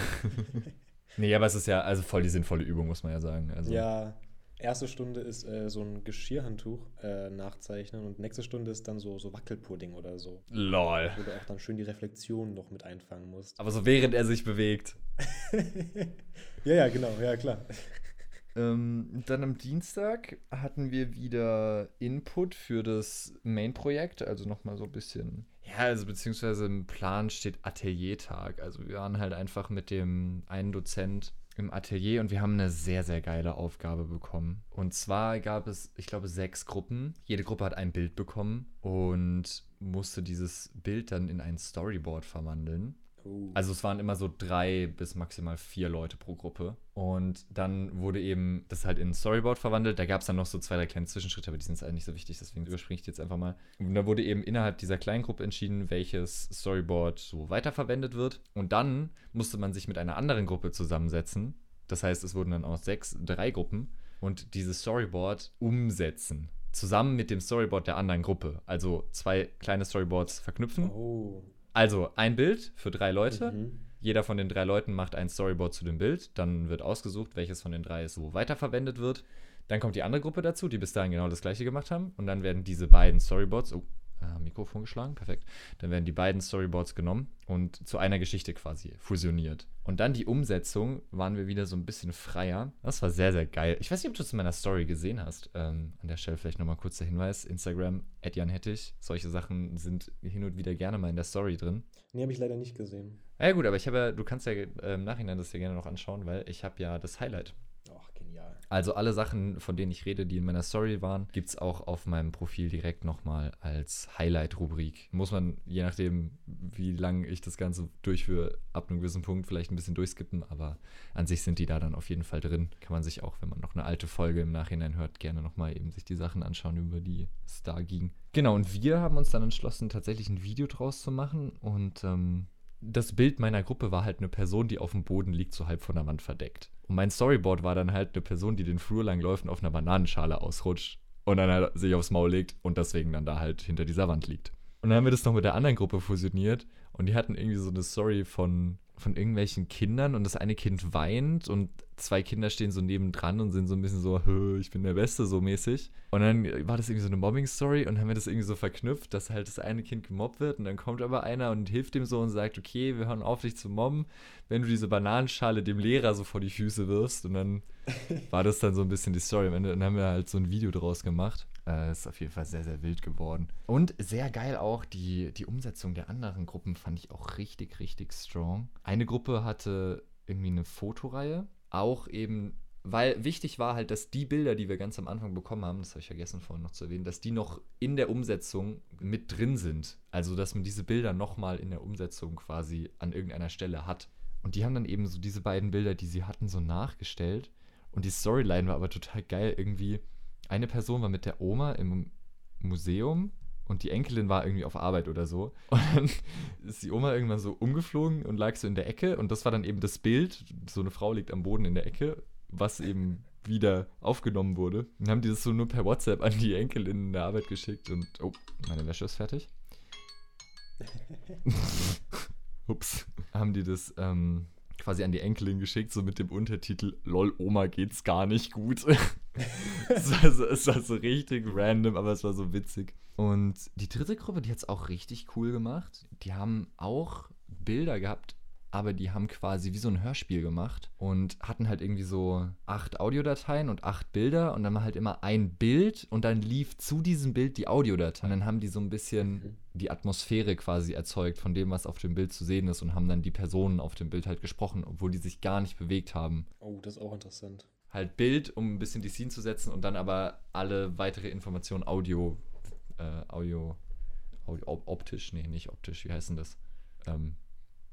nee, aber es ist ja also voll die sinnvolle Übung, muss man ja sagen. Also, Ja, erste Stunde ist äh, so ein Geschirrhandtuch äh, nachzeichnen und nächste Stunde ist dann so, so Wackelpudding oder so. Lol. Wo du auch dann schön die Reflexion noch mit einfangen musst. Aber so während er sich bewegt. ja, ja, genau, ja, klar. Ähm, dann am Dienstag hatten wir wieder Input für das Main-Projekt, also nochmal so ein bisschen. Ja, also beziehungsweise im Plan steht Ateliertag. Also wir waren halt einfach mit dem einen Dozent im Atelier und wir haben eine sehr, sehr geile Aufgabe bekommen. Und zwar gab es, ich glaube, sechs Gruppen. Jede Gruppe hat ein Bild bekommen und musste dieses Bild dann in ein Storyboard verwandeln. Also es waren immer so drei bis maximal vier Leute pro Gruppe. Und dann wurde eben das halt in ein Storyboard verwandelt. Da gab es dann noch so zwei, drei kleine Zwischenschritte, aber die sind jetzt eigentlich nicht so wichtig, deswegen überspringe ich die jetzt einfach mal. Und da wurde eben innerhalb dieser kleinen Gruppe entschieden, welches Storyboard so weiterverwendet wird. Und dann musste man sich mit einer anderen Gruppe zusammensetzen. Das heißt, es wurden dann aus sechs, drei Gruppen und dieses Storyboard umsetzen. Zusammen mit dem Storyboard der anderen Gruppe. Also zwei kleine Storyboards verknüpfen. oh. Also ein Bild für drei Leute. Mhm. Jeder von den drei Leuten macht ein Storyboard zu dem Bild. Dann wird ausgesucht, welches von den drei so weiterverwendet wird. Dann kommt die andere Gruppe dazu, die bis dahin genau das gleiche gemacht haben. Und dann werden diese beiden Storyboards, oh, äh, Mikrofon geschlagen, perfekt. Dann werden die beiden Storyboards genommen und zu einer Geschichte quasi fusioniert. Und dann die Umsetzung waren wir wieder so ein bisschen freier. Das war sehr, sehr geil. Ich weiß nicht, ob du es in meiner Story gesehen hast. Ähm, an der Stelle vielleicht nochmal kurz der Hinweis: Instagram, Jan Hettich. Solche Sachen sind hin und wieder gerne mal in der Story drin. Nee, habe ich leider nicht gesehen. Ja gut, aber ich habe ja, du kannst ja äh, im Nachhinein das dir gerne noch anschauen, weil ich habe ja das Highlight. Genial. Also alle Sachen, von denen ich rede, die in meiner Story waren, gibt es auch auf meinem Profil direkt nochmal als Highlight-Rubrik. Muss man, je nachdem, wie lange ich das Ganze durchführe, ab einem gewissen Punkt vielleicht ein bisschen durchskippen, aber an sich sind die da dann auf jeden Fall drin. Kann man sich auch, wenn man noch eine alte Folge im Nachhinein hört, gerne nochmal eben sich die Sachen anschauen, über die es da ging. Genau, und wir haben uns dann entschlossen, tatsächlich ein Video draus zu machen und ähm, das Bild meiner Gruppe war halt eine Person, die auf dem Boden liegt, so halb von der Wand verdeckt. Und mein Storyboard war dann halt eine Person, die den Flur lang läuft und auf einer Bananenschale ausrutscht und dann halt sich aufs Maul legt und deswegen dann da halt hinter dieser Wand liegt. Und dann haben wir das noch mit der anderen Gruppe fusioniert und die hatten irgendwie so eine Story von von irgendwelchen Kindern und das eine Kind weint und zwei Kinder stehen so nebendran und sind so ein bisschen so, ich bin der Beste, so mäßig. Und dann war das irgendwie so eine Mobbing-Story und haben wir das irgendwie so verknüpft, dass halt das eine Kind gemobbt wird und dann kommt aber einer und hilft dem so und sagt, okay, wir hören auf, dich zu mobben, wenn du diese Bananenschale dem Lehrer so vor die Füße wirfst. Und dann war das dann so ein bisschen die Story. Am Ende dann haben wir halt so ein Video draus gemacht. Äh, ist auf jeden Fall sehr, sehr wild geworden. Und sehr geil auch, die, die Umsetzung der anderen Gruppen fand ich auch richtig, richtig strong. Eine Gruppe hatte irgendwie eine Fotoreihe auch eben, weil wichtig war halt, dass die Bilder, die wir ganz am Anfang bekommen haben, das habe ich vergessen vorhin noch zu erwähnen, dass die noch in der Umsetzung mit drin sind. Also, dass man diese Bilder nochmal in der Umsetzung quasi an irgendeiner Stelle hat. Und die haben dann eben so diese beiden Bilder, die sie hatten, so nachgestellt. Und die Storyline war aber total geil. Irgendwie, eine Person war mit der Oma im Museum und die Enkelin war irgendwie auf Arbeit oder so. Und dann ist die Oma irgendwann so umgeflogen und lag so in der Ecke und das war dann eben das Bild. So eine Frau liegt am Boden in der Ecke, was eben wieder aufgenommen wurde. Und haben die das so nur per WhatsApp an die Enkelin in der Arbeit geschickt und oh, meine Wäsche ist fertig. Ups. Haben die das ähm, quasi an die Enkelin geschickt, so mit dem Untertitel LOL, Oma geht's gar nicht gut. es, war so, es war so richtig random, aber es war so witzig. Und die dritte Gruppe, die hat es auch richtig cool gemacht. Die haben auch Bilder gehabt, aber die haben quasi wie so ein Hörspiel gemacht und hatten halt irgendwie so acht Audiodateien und acht Bilder und dann war halt immer ein Bild und dann lief zu diesem Bild die Audiodatei. Und dann haben die so ein bisschen die Atmosphäre quasi erzeugt von dem, was auf dem Bild zu sehen ist und haben dann die Personen auf dem Bild halt gesprochen, obwohl die sich gar nicht bewegt haben. Oh, das ist auch interessant. Halt Bild, um ein bisschen die Scene zu setzen und dann aber alle weitere Informationen Audio äh, Audio, Audio, optisch, nee, nicht optisch, wie heißt denn das? Ähm,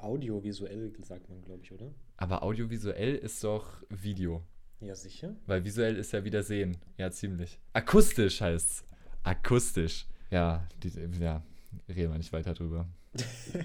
Audiovisuell sagt man, glaube ich, oder? Aber audiovisuell ist doch Video. Ja, sicher. Weil visuell ist ja wieder sehen. Ja, ziemlich. Akustisch heißt's. Akustisch. Ja, die, ja, reden wir nicht weiter drüber.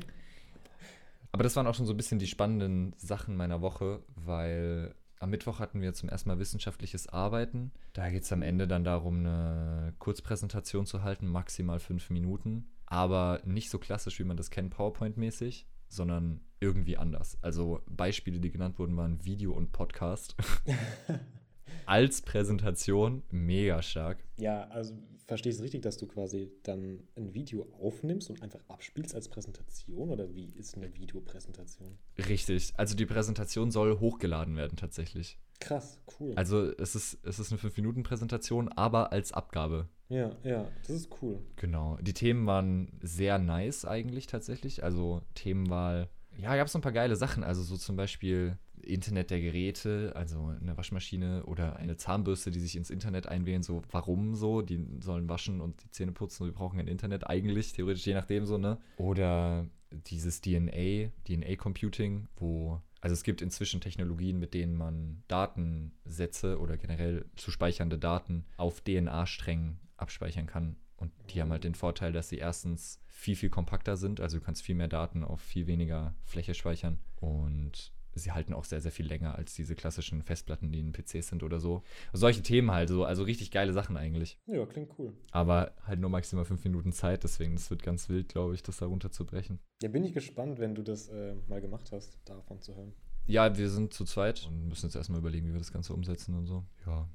Aber das waren auch schon so ein bisschen die spannenden Sachen meiner Woche, weil am Mittwoch hatten wir zum ersten Mal wissenschaftliches Arbeiten. Da geht es am Ende dann darum, eine Kurzpräsentation zu halten, maximal fünf Minuten. Aber nicht so klassisch, wie man das kennt, PowerPoint-mäßig, sondern irgendwie anders. Also Beispiele, die genannt wurden, waren Video und Podcast. Als Präsentation mega stark. Ja, also verstehst du richtig, dass du quasi dann ein Video aufnimmst und einfach abspielst als Präsentation oder wie ist eine Videopräsentation? Richtig. Also die Präsentation soll hochgeladen werden tatsächlich. Krass, cool. Also es ist, es ist eine 5-Minuten-Präsentation, aber als Abgabe. Ja, ja, das ist cool. Genau. Die Themen waren sehr nice eigentlich tatsächlich. Also Themenwahl. Ja, gab es ein paar geile Sachen. Also so zum Beispiel Internet der Geräte, also eine Waschmaschine oder eine Zahnbürste, die sich ins Internet einwählen, so warum so, die sollen waschen und die Zähne putzen und wir brauchen ein Internet eigentlich, theoretisch je nachdem so, ne? Oder dieses DNA, DNA-Computing, wo, also es gibt inzwischen Technologien, mit denen man Datensätze oder generell zu speichernde Daten auf DNA-Strängen abspeichern kann. Und die haben halt den Vorteil, dass sie erstens viel, viel kompakter sind, also du kannst viel mehr Daten auf viel weniger Fläche speichern und sie halten auch sehr, sehr viel länger als diese klassischen Festplatten, die in PCs sind oder so. Solche Themen halt so, also richtig geile Sachen eigentlich. Ja, klingt cool. Aber halt nur maximal fünf Minuten Zeit, deswegen es wird ganz wild, glaube ich, das da runterzubrechen. Ja, bin ich gespannt, wenn du das äh, mal gemacht hast, davon zu hören. Ja, wir sind zu zweit und müssen jetzt erstmal überlegen, wie wir das Ganze umsetzen und so. Ja.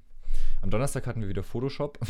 Am Donnerstag hatten wir wieder Photoshop.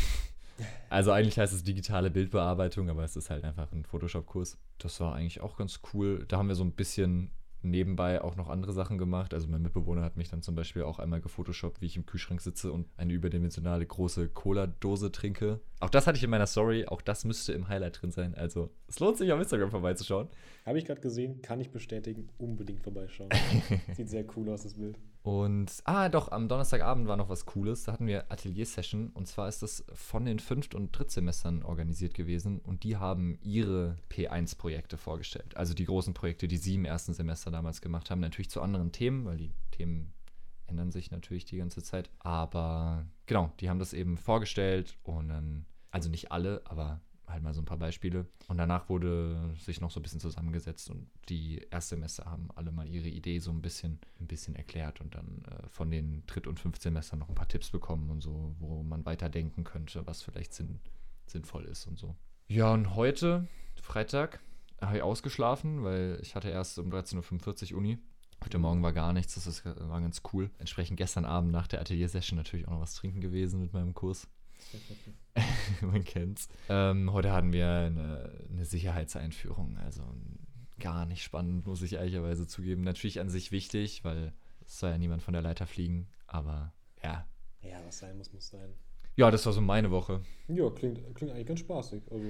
Also eigentlich heißt es digitale Bildbearbeitung, aber es ist halt einfach ein Photoshop-Kurs. Das war eigentlich auch ganz cool. Da haben wir so ein bisschen nebenbei auch noch andere Sachen gemacht. Also mein Mitbewohner hat mich dann zum Beispiel auch einmal gefotoshoppt, wie ich im Kühlschrank sitze und eine überdimensionale große Cola-Dose trinke. Auch das hatte ich in meiner Story. Auch das müsste im Highlight drin sein. Also es lohnt sich auf Instagram vorbeizuschauen. Habe ich gerade gesehen, kann ich bestätigen. Unbedingt vorbeischauen. Sieht sehr cool aus, das Bild. Und, ah, doch, am Donnerstagabend war noch was Cooles. Da hatten wir Atelier-Session. Und zwar ist das von den Fünft- und Drittsemestern organisiert gewesen. Und die haben ihre P1-Projekte vorgestellt. Also die großen Projekte, die sie im ersten Semester damals gemacht haben. Natürlich zu anderen Themen, weil die Themen ändern sich natürlich die ganze Zeit. Aber genau, die haben das eben vorgestellt. Und dann, also nicht alle, aber halt mal so ein paar Beispiele. Und danach wurde sich noch so ein bisschen zusammengesetzt und die Erstsemester haben alle mal ihre Idee so ein bisschen, ein bisschen erklärt und dann äh, von den Dritt- und Fünftsemestern noch ein paar Tipps bekommen und so, wo man weiterdenken könnte, was vielleicht sinn, sinnvoll ist und so. Ja, und heute, Freitag, habe ich ausgeschlafen, weil ich hatte erst um 13.45 Uhr Uni. Heute Morgen war gar nichts, das war ganz cool. Entsprechend gestern Abend nach der Atelier-Session natürlich auch noch was trinken gewesen mit meinem Kurs. Man kennt's. Ähm, heute hatten wir eine, eine Sicherheitseinführung, also gar nicht spannend, muss ich ehrlicherweise zugeben. Natürlich an sich wichtig, weil es soll ja niemand von der Leiter fliegen, aber ja. Ja, was sein muss, muss sein. Ja, das war so meine Woche. Ja, klingt, klingt eigentlich ganz spaßig, also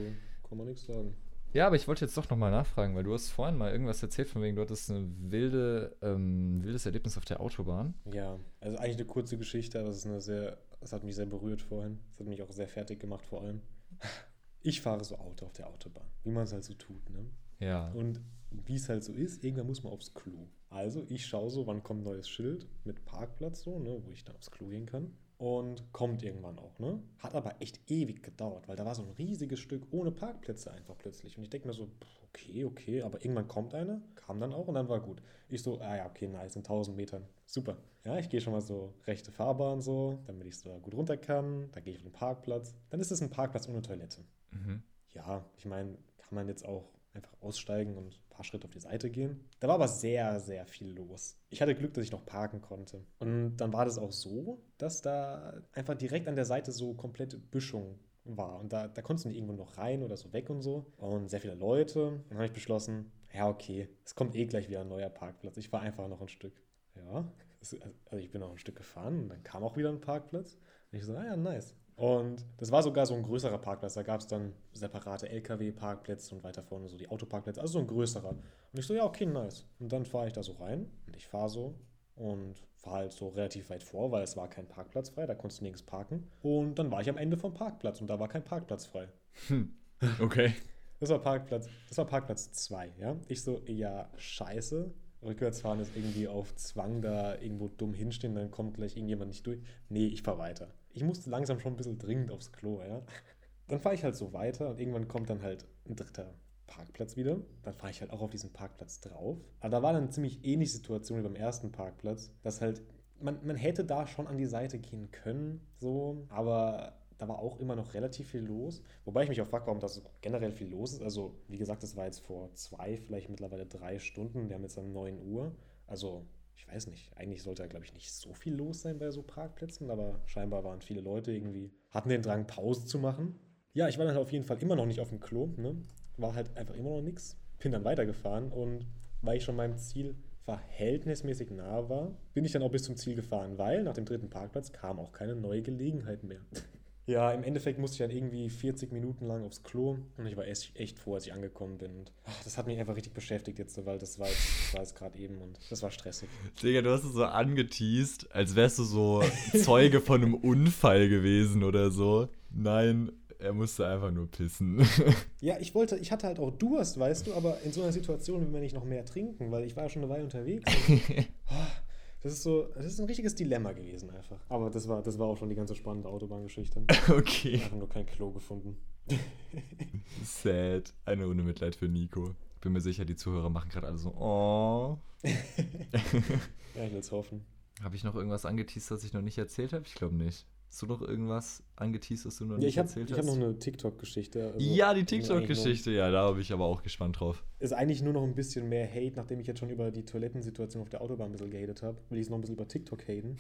kann man nichts sagen. Ja, aber ich wollte jetzt doch nochmal nachfragen, weil du hast vorhin mal irgendwas erzählt, von wegen, du hattest ein wilde, ähm, wildes Erlebnis auf der Autobahn. Ja, also eigentlich eine kurze Geschichte, aber es ist eine sehr, das hat mich sehr berührt vorhin. Das hat mich auch sehr fertig gemacht vor allem. Ich fahre so Auto auf der Autobahn, wie man es halt so tut, ne? Ja. Und wie es halt so ist, irgendwann muss man aufs Klo. Also ich schaue so, wann kommt ein neues Schild mit Parkplatz so, ne, wo ich dann aufs Klo gehen kann. Und kommt irgendwann auch, ne? Hat aber echt ewig gedauert, weil da war so ein riesiges Stück ohne Parkplätze einfach plötzlich. Und ich denke mir so, okay, okay, aber irgendwann kommt einer, kam dann auch und dann war gut. Ich so, ah ja, okay, nice, in 1000 Metern, super. Ja, ich gehe schon mal so rechte Fahrbahn so, damit ich so gut runter kann. Dann gehe ich auf den Parkplatz. Dann ist es ein Parkplatz ohne Toilette. Mhm. Ja, ich meine, kann man jetzt auch einfach aussteigen und ein paar Schritte auf die Seite gehen. Da war aber sehr, sehr viel los. Ich hatte Glück, dass ich noch parken konnte. Und dann war das auch so, dass da einfach direkt an der Seite so komplette Büschung war. Und da, da konntest du nicht irgendwo noch rein oder so weg und so. Und sehr viele Leute. Dann habe ich beschlossen, ja, okay, es kommt eh gleich wieder ein neuer Parkplatz. Ich fahre einfach noch ein Stück. Ja, also ich bin noch ein Stück gefahren und dann kam auch wieder ein Parkplatz. Und ich so, ah ja, nice. Und das war sogar so ein größerer Parkplatz. Da gab es dann separate LKW-Parkplätze und weiter vorne so die Autoparkplätze. Also so ein größerer. Und ich so, ja, okay, nice. Und dann fahre ich da so rein und ich fahre so und fahre halt so relativ weit vor, weil es war kein Parkplatz frei. Da konntest du nirgends parken. Und dann war ich am Ende vom Parkplatz und da war kein Parkplatz frei. Hm. Okay. Das war Parkplatz, das war Parkplatz 2, ja. Ich so, ja, scheiße. Rückwärtsfahren ist irgendwie auf Zwang da irgendwo dumm hinstehen, dann kommt gleich irgendjemand nicht durch. Nee, ich fahre weiter ich musste langsam schon ein bisschen dringend aufs Klo, ja. Dann fahre ich halt so weiter und irgendwann kommt dann halt ein dritter Parkplatz wieder. Dann fahre ich halt auch auf diesen Parkplatz drauf. Aber da war dann eine ziemlich ähnliche Situation wie beim ersten Parkplatz, dass halt, man, man hätte da schon an die Seite gehen können, so, aber da war auch immer noch relativ viel los. Wobei ich mich auch frage, warum das generell viel los ist. Also, wie gesagt, das war jetzt vor zwei, vielleicht mittlerweile drei Stunden. Wir haben jetzt dann 9 Uhr. Also, ich weiß nicht, eigentlich sollte da, glaube ich, nicht so viel los sein bei so Parkplätzen, aber scheinbar waren viele Leute irgendwie, hatten den Drang, Pause zu machen. Ja, ich war dann auf jeden Fall immer noch nicht auf dem Klo, ne? war halt einfach immer noch nichts. Bin dann weitergefahren und weil ich schon meinem Ziel verhältnismäßig nah war, bin ich dann auch bis zum Ziel gefahren, weil nach dem dritten Parkplatz kam auch keine neue Gelegenheit mehr. Ja, im Endeffekt musste ich dann irgendwie 40 Minuten lang aufs Klo und ich war echt, echt froh, als ich angekommen bin. Und ach, das hat mich einfach richtig beschäftigt jetzt, weil das war jetzt, jetzt gerade eben und das war stressig. Digga, du hast es so angeteased, als wärst du so Zeuge von einem Unfall gewesen oder so. Nein, er musste einfach nur pissen. ja, ich wollte, ich hatte halt auch Durst, weißt du, aber in so einer Situation will man nicht noch mehr trinken, weil ich war schon eine Weile unterwegs. Und, oh, das ist so, das ist ein richtiges Dilemma gewesen einfach. Aber das war, das war auch schon die ganze spannende Autobahngeschichte. Okay. Wir haben nur kein Klo gefunden. Sad. Eine ohne Mitleid für Nico. Bin mir sicher, die Zuhörer machen gerade alle so, oh. ja, ich will es hoffen. Habe ich noch irgendwas angeteased, was ich noch nicht erzählt habe? Ich glaube nicht. Hast du noch irgendwas angeteased, was du noch ja, nicht hab, erzählt ich hast? Ich habe noch eine TikTok-Geschichte. Also ja, die TikTok-Geschichte, ja, da habe ich aber auch gespannt drauf. Ist eigentlich nur noch ein bisschen mehr Hate, nachdem ich jetzt schon über die Toilettensituation auf der Autobahn ein bisschen gehatet habe. Will ich es noch ein bisschen über TikTok haten.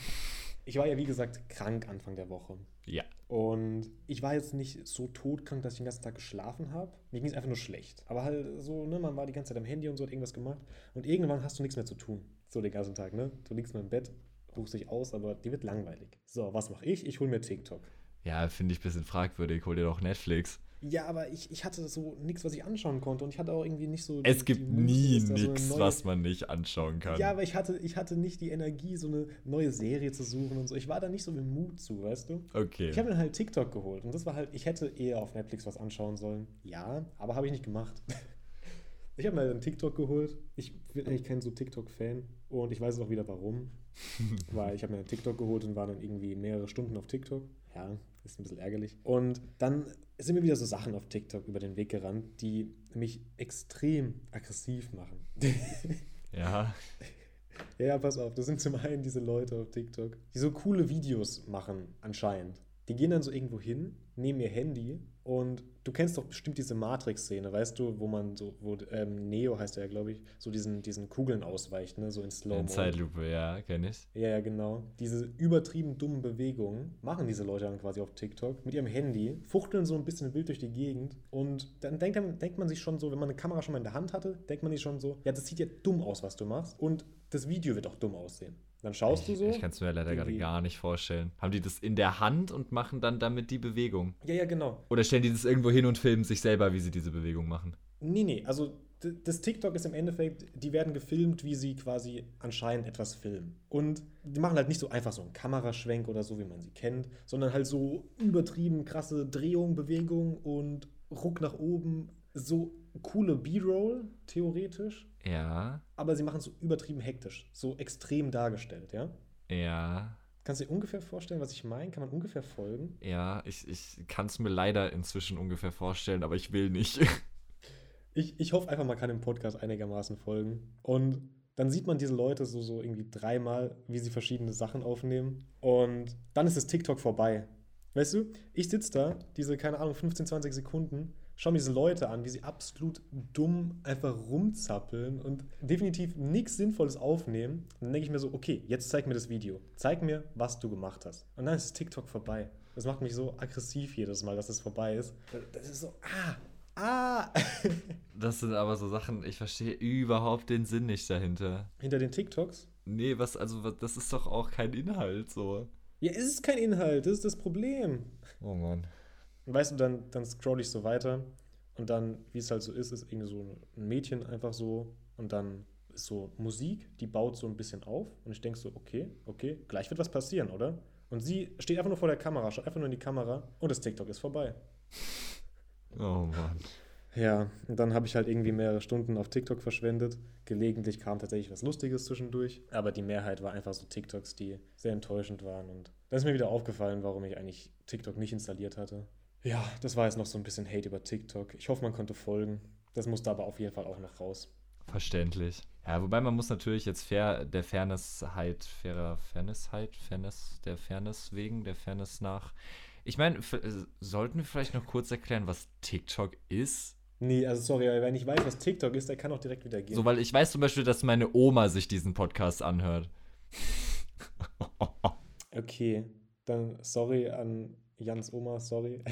Ich war ja, wie gesagt, krank Anfang der Woche. Ja. Und ich war jetzt nicht so todkrank, dass ich den ganzen Tag geschlafen habe. Mir ging es einfach nur schlecht. Aber halt so, ne, man war die ganze Zeit am Handy und so, hat irgendwas gemacht. Und irgendwann hast du nichts mehr zu tun. So den ganzen Tag, ne? Du liegst nur im Bett, ruhst dich aus, aber die wird langweilig. So, was mache ich? Ich hole mir TikTok. Ja, finde ich ein bisschen fragwürdig. Hol dir doch Netflix. Ja, aber ich, ich hatte so nichts, was ich anschauen konnte und ich hatte auch irgendwie nicht so. Die, es gibt nie nichts, so was man nicht anschauen kann. Ja, aber ich hatte, ich hatte nicht die Energie, so eine neue Serie zu suchen und so. Ich war da nicht so im Mut zu, weißt du? Okay. Ich habe mir halt TikTok geholt und das war halt, ich hätte eher auf Netflix was anschauen sollen. Ja, aber habe ich nicht gemacht. ich habe mir halt einen TikTok geholt. Ich bin eigentlich kein so TikTok-Fan und ich weiß auch wieder warum. Weil ich habe mir einen TikTok geholt und war dann irgendwie mehrere Stunden auf TikTok. Ja, ist ein bisschen ärgerlich. Und dann sind mir wieder so Sachen auf TikTok über den Weg gerannt, die mich extrem aggressiv machen. ja. Ja, pass auf, das sind zum einen diese Leute auf TikTok, die so coole Videos machen, anscheinend. Die gehen dann so irgendwo hin, nehmen ihr Handy und du kennst doch bestimmt diese Matrix-Szene, weißt du, wo man so, wo ähm, Neo heißt er ja, glaube ich, so diesen, diesen Kugeln ausweicht, ne, so in Slow-Mo. In Zeitlupe, ja, kenne ich. Ja, ja, genau. Diese übertrieben dummen Bewegungen machen diese Leute dann quasi auf TikTok mit ihrem Handy, fuchteln so ein bisschen wild durch die Gegend und dann denkt, denkt man sich schon so, wenn man eine Kamera schon mal in der Hand hatte, denkt man sich schon so, ja, das sieht ja dumm aus, was du machst und das Video wird auch dumm aussehen. Dann schaust ich, du so. Ich kann es mir leider gerade gar nicht vorstellen. Haben die das in der Hand und machen dann damit die Bewegung? Ja, ja, genau. Oder stellen die das irgendwo hin und filmen sich selber, wie sie diese Bewegung machen? Nee, nee, also das TikTok ist im Endeffekt, die werden gefilmt, wie sie quasi anscheinend etwas filmen. Und die machen halt nicht so einfach so einen Kameraschwenk oder so, wie man sie kennt, sondern halt so übertrieben krasse Drehung, Bewegung und Ruck nach oben. So coole B-Roll, theoretisch. Ja. Aber sie machen es so übertrieben hektisch, so extrem dargestellt, ja? Ja. Kannst du dir ungefähr vorstellen, was ich meine? Kann man ungefähr folgen? Ja, ich, ich kann es mir leider inzwischen ungefähr vorstellen, aber ich will nicht. ich, ich hoffe einfach, man kann dem Podcast einigermaßen folgen. Und dann sieht man diese Leute so, so irgendwie dreimal, wie sie verschiedene Sachen aufnehmen. Und dann ist das TikTok vorbei. Weißt du, ich sitze da, diese, keine Ahnung, 15, 20 Sekunden schau mir diese Leute an, wie sie absolut dumm einfach rumzappeln und definitiv nichts Sinnvolles aufnehmen. dann denke ich mir so, okay, jetzt zeig mir das Video. Zeig mir, was du gemacht hast. Und dann ist TikTok vorbei. Das macht mich so aggressiv jedes Mal, dass es vorbei ist. Das ist so, ah, Ah! das sind aber so Sachen, ich verstehe überhaupt den Sinn nicht dahinter. Hinter den TikToks? Nee, was, also, das ist doch auch kein Inhalt, so. Ja, es ist kein Inhalt, das ist das Problem. Oh Mann. Und weißt du, dann, dann scroll ich so weiter und dann, wie es halt so ist, ist irgendwie so ein Mädchen einfach so und dann ist so Musik, die baut so ein bisschen auf und ich denke so, okay, okay, gleich wird was passieren, oder? Und sie steht einfach nur vor der Kamera, schaut einfach nur in die Kamera und das TikTok ist vorbei. Oh Mann. Ja, und dann habe ich halt irgendwie mehrere Stunden auf TikTok verschwendet. Gelegentlich kam tatsächlich was Lustiges zwischendurch, aber die Mehrheit war einfach so TikToks, die sehr enttäuschend waren. Und da ist mir wieder aufgefallen, warum ich eigentlich TikTok nicht installiert hatte. Ja, das war jetzt noch so ein bisschen Hate über TikTok. Ich hoffe, man konnte folgen. Das musste aber auf jeden Fall auch noch raus. Verständlich. Ja, wobei man muss natürlich jetzt fair, der Fairness halt, fairer Fairness halt, Fairness, der Fairness wegen, der Fairness nach. Ich meine, äh, sollten wir vielleicht noch kurz erklären, was TikTok ist? Nee, also sorry, aber wenn ich weiß, was TikTok ist, der kann auch direkt wieder gehen. So, weil ich weiß zum Beispiel, dass meine Oma sich diesen Podcast anhört. okay, dann sorry an Jans Oma, sorry.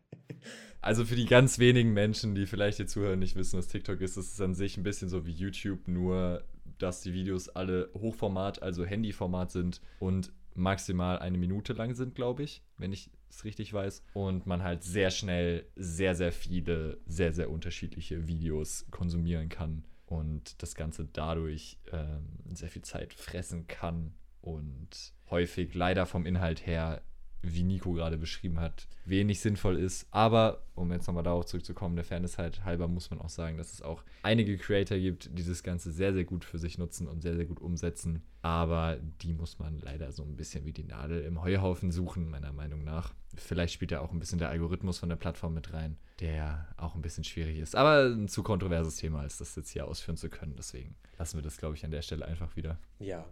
also für die ganz wenigen Menschen, die vielleicht hier zuhören, nicht wissen, was TikTok ist, ist es an sich ein bisschen so wie YouTube, nur dass die Videos alle Hochformat, also Handyformat sind und maximal eine Minute lang sind, glaube ich, wenn ich es richtig weiß. Und man halt sehr schnell sehr, sehr viele, sehr, sehr unterschiedliche Videos konsumieren kann und das Ganze dadurch ähm, sehr viel Zeit fressen kann und häufig leider vom Inhalt her wie Nico gerade beschrieben hat, wenig sinnvoll ist. Aber, um jetzt nochmal darauf zurückzukommen, der Fairness halt halber muss man auch sagen, dass es auch einige Creator gibt, die das Ganze sehr, sehr gut für sich nutzen und sehr, sehr gut umsetzen. Aber die muss man leider so ein bisschen wie die Nadel im Heuhaufen suchen, meiner Meinung nach. Vielleicht spielt ja auch ein bisschen der Algorithmus von der Plattform mit rein, der auch ein bisschen schwierig ist. Aber ein zu kontroverses Thema, als das jetzt hier ausführen zu können. Deswegen lassen wir das, glaube ich, an der Stelle einfach wieder. Ja.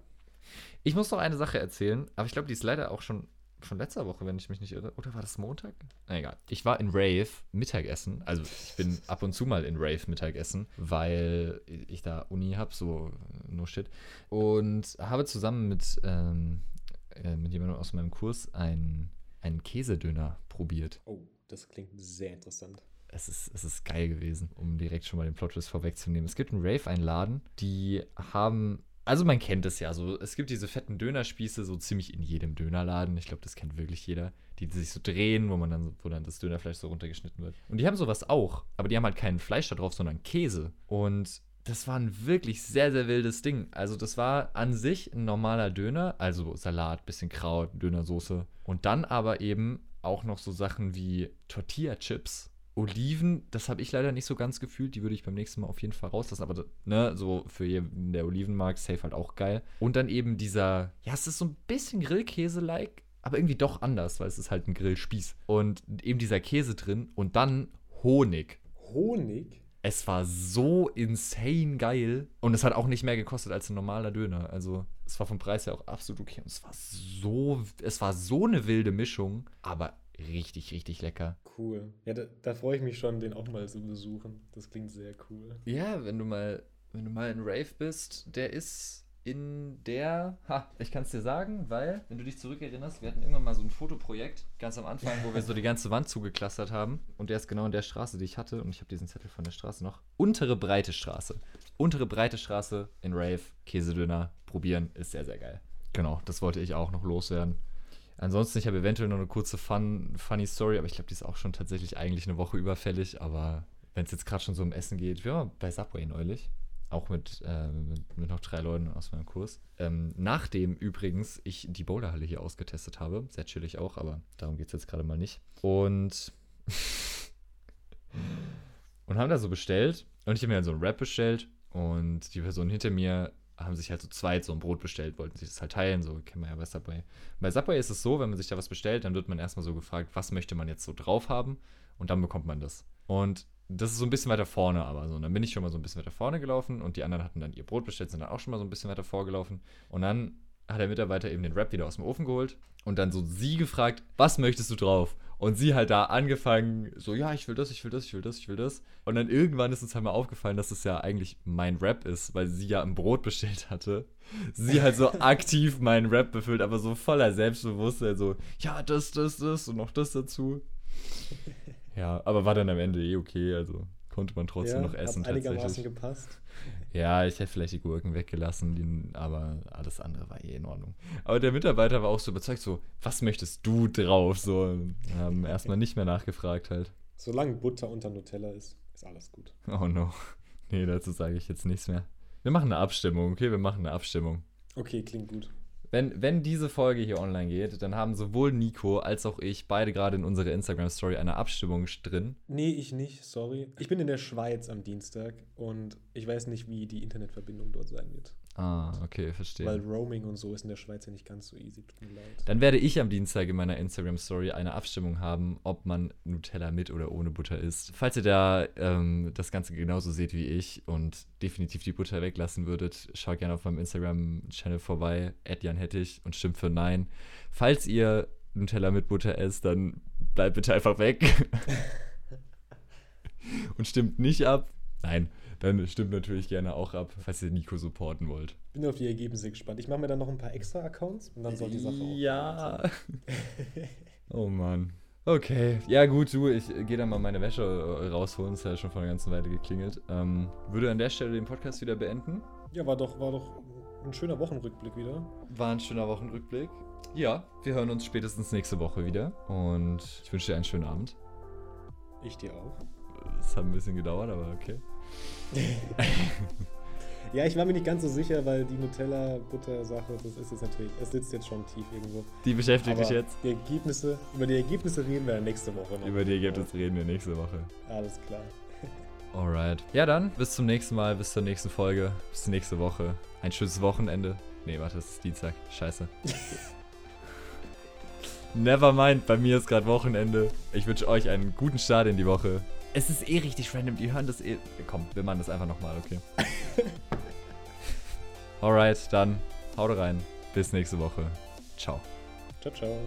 Ich muss noch eine Sache erzählen, aber ich glaube, die ist leider auch schon schon letzter Woche, wenn ich mich nicht irre. Oder war das Montag? Na egal. Ich war in Rave Mittagessen. Also ich bin ab und zu mal in Rave Mittagessen, weil ich da Uni habe, so no shit. Und habe zusammen mit, ähm, äh, mit jemandem aus meinem Kurs einen, einen Käsedöner probiert. Oh, das klingt sehr interessant. Es ist, es ist geil gewesen, um direkt schon mal den Plot-Twist vorwegzunehmen. Es gibt einen Rave-Einladen, die haben also man kennt es ja so. Es gibt diese fetten Dönerspieße so ziemlich in jedem Dönerladen. Ich glaube, das kennt wirklich jeder. Die, sich so drehen, wo man dann, wo dann das Dönerfleisch so runtergeschnitten wird. Und die haben sowas auch. Aber die haben halt kein Fleisch da drauf, sondern Käse. Und das war ein wirklich sehr, sehr wildes Ding. Also das war an sich ein normaler Döner, also Salat, bisschen Kraut, Dönersoße. Und dann aber eben auch noch so Sachen wie Tortilla-Chips Oliven, das habe ich leider nicht so ganz gefühlt. Die würde ich beim nächsten Mal auf jeden Fall rauslassen. Aber ne, so für jeden, der Oliven mag, safe halt auch geil. Und dann eben dieser, ja, es ist so ein bisschen Grillkäse-like, aber irgendwie doch anders, weil es ist halt ein Grillspieß. Und eben dieser Käse drin und dann Honig. Honig? es war so insane geil. Und es hat auch nicht mehr gekostet als ein normaler Döner. Also es war vom Preis her auch absolut okay. Und es war so, es war so eine wilde Mischung, aber richtig, richtig lecker. Cool. Ja, da, da freue ich mich schon, den auch mal zu besuchen. Das klingt sehr cool. Ja, wenn du mal, wenn du mal in Rave bist, der ist in der, ha, ich kann es dir sagen, weil, wenn du dich zurückerinnerst, wir hatten irgendwann mal so ein Fotoprojekt, ganz am Anfang, wo wir so die ganze Wand zugeklustert haben. Und der ist genau in der Straße, die ich hatte. Und ich habe diesen Zettel von der Straße noch. Untere Breite Straße. Untere Breite Straße in Rave, Käsedöner, probieren, ist sehr, sehr geil. Genau, das wollte ich auch noch loswerden. Ansonsten, ich habe eventuell noch eine kurze fun, funny Story, aber ich glaube, die ist auch schon tatsächlich eigentlich eine Woche überfällig. Aber wenn es jetzt gerade schon so um Essen geht, wir waren bei Subway neulich auch mit, äh, mit, noch drei Leuten aus meinem Kurs. Ähm, nachdem übrigens ich die Boulderhalle hier ausgetestet habe, sehr chillig auch, aber darum geht es jetzt gerade mal nicht. Und, und haben da so bestellt und ich habe mir halt so ein Wrap bestellt und die Person hinter mir haben sich halt so zweit so ein Brot bestellt, wollten sich das halt teilen, so kennen wir ja bei Subway. Bei Subway ist es so, wenn man sich da was bestellt, dann wird man erstmal so gefragt, was möchte man jetzt so drauf haben und dann bekommt man das. Und das ist so ein bisschen weiter vorne, aber so. Und dann bin ich schon mal so ein bisschen weiter vorne gelaufen und die anderen hatten dann ihr Brot bestellt, sind dann auch schon mal so ein bisschen weiter vorgelaufen. Und dann hat der Mitarbeiter eben den Rap wieder aus dem Ofen geholt und dann so sie gefragt, was möchtest du drauf? Und sie halt da angefangen, so, ja, ich will das, ich will das, ich will das, ich will das. Und dann irgendwann ist uns halt mal aufgefallen, dass es ja eigentlich mein Rap ist, weil sie ja ein Brot bestellt hatte. Sie halt so aktiv meinen Rap befüllt, aber so voller Selbstbewusstsein, so, ja, das, das, das und noch das dazu. Ja, aber war dann am Ende eh okay, also konnte man trotzdem ja, noch essen. Hat einigermaßen gepasst. Ja, ich hätte vielleicht die Gurken weggelassen, die, aber alles andere war eh in Ordnung. Aber der Mitarbeiter war auch so überzeugt, so, was möchtest du drauf? So, haben erstmal nicht mehr nachgefragt halt. Solange Butter unter Nutella ist, ist alles gut. Oh no. Nee, dazu sage ich jetzt nichts mehr. Wir machen eine Abstimmung, okay? Wir machen eine Abstimmung. Okay, klingt gut. Wenn, wenn diese Folge hier online geht, dann haben sowohl Nico als auch ich beide gerade in unserer Instagram-Story eine Abstimmung drin. Nee, ich nicht, sorry. Ich bin in der Schweiz am Dienstag und ich weiß nicht, wie die Internetverbindung dort sein wird. Ah, okay, verstehe. Weil Roaming und so ist in der Schweiz ja nicht ganz so easy, tut mir leid. Dann werde ich am Dienstag in meiner Instagram-Story eine Abstimmung haben, ob man Nutella mit oder ohne Butter isst. Falls ihr da ähm, das Ganze genauso seht wie ich und definitiv die Butter weglassen würdet, schaut gerne auf meinem Instagram-Channel vorbei, Jan Hettich und stimmt für Nein. Falls ihr Nutella mit Butter esst, dann bleibt bitte einfach weg. und stimmt nicht ab. Nein, dann stimmt natürlich gerne auch ab, falls ihr Nico supporten wollt. Bin auf die Ergebnisse gespannt. Ich mache mir dann noch ein paar extra Accounts und dann soll die Sache auch. Ja. oh Mann. Okay, ja gut, du, ich gehe dann mal meine Wäsche rausholen, es hat ja schon vor einer ganzen Weile geklingelt. Ähm, würde an der Stelle den Podcast wieder beenden. Ja, war doch, war doch ein schöner Wochenrückblick wieder. War ein schöner Wochenrückblick. Ja, wir hören uns spätestens nächste Woche wieder und ich wünsche dir einen schönen Abend. Ich dir auch. Es hat ein bisschen gedauert, aber okay. ja, ich war mir nicht ganz so sicher, weil die Nutella-Butter-Sache, das ist jetzt natürlich, es sitzt jetzt schon tief irgendwo. Die beschäftigt Aber dich jetzt? Die Ergebnisse, über die Ergebnisse reden wir nächste Woche noch. Über die Ergebnisse reden wir nächste Woche. Alles klar. Alright. Ja, dann bis zum nächsten Mal, bis zur nächsten Folge, bis nächste Woche. Ein schönes Wochenende. Nee, warte, es ist Dienstag. Scheiße. Never mind, bei mir ist gerade Wochenende. Ich wünsche euch einen guten Start in die Woche. Es ist eh richtig random, die hören das eh. Komm, wir machen das einfach nochmal, okay? Alright, dann haut rein. Bis nächste Woche. Ciao. Ciao, ciao.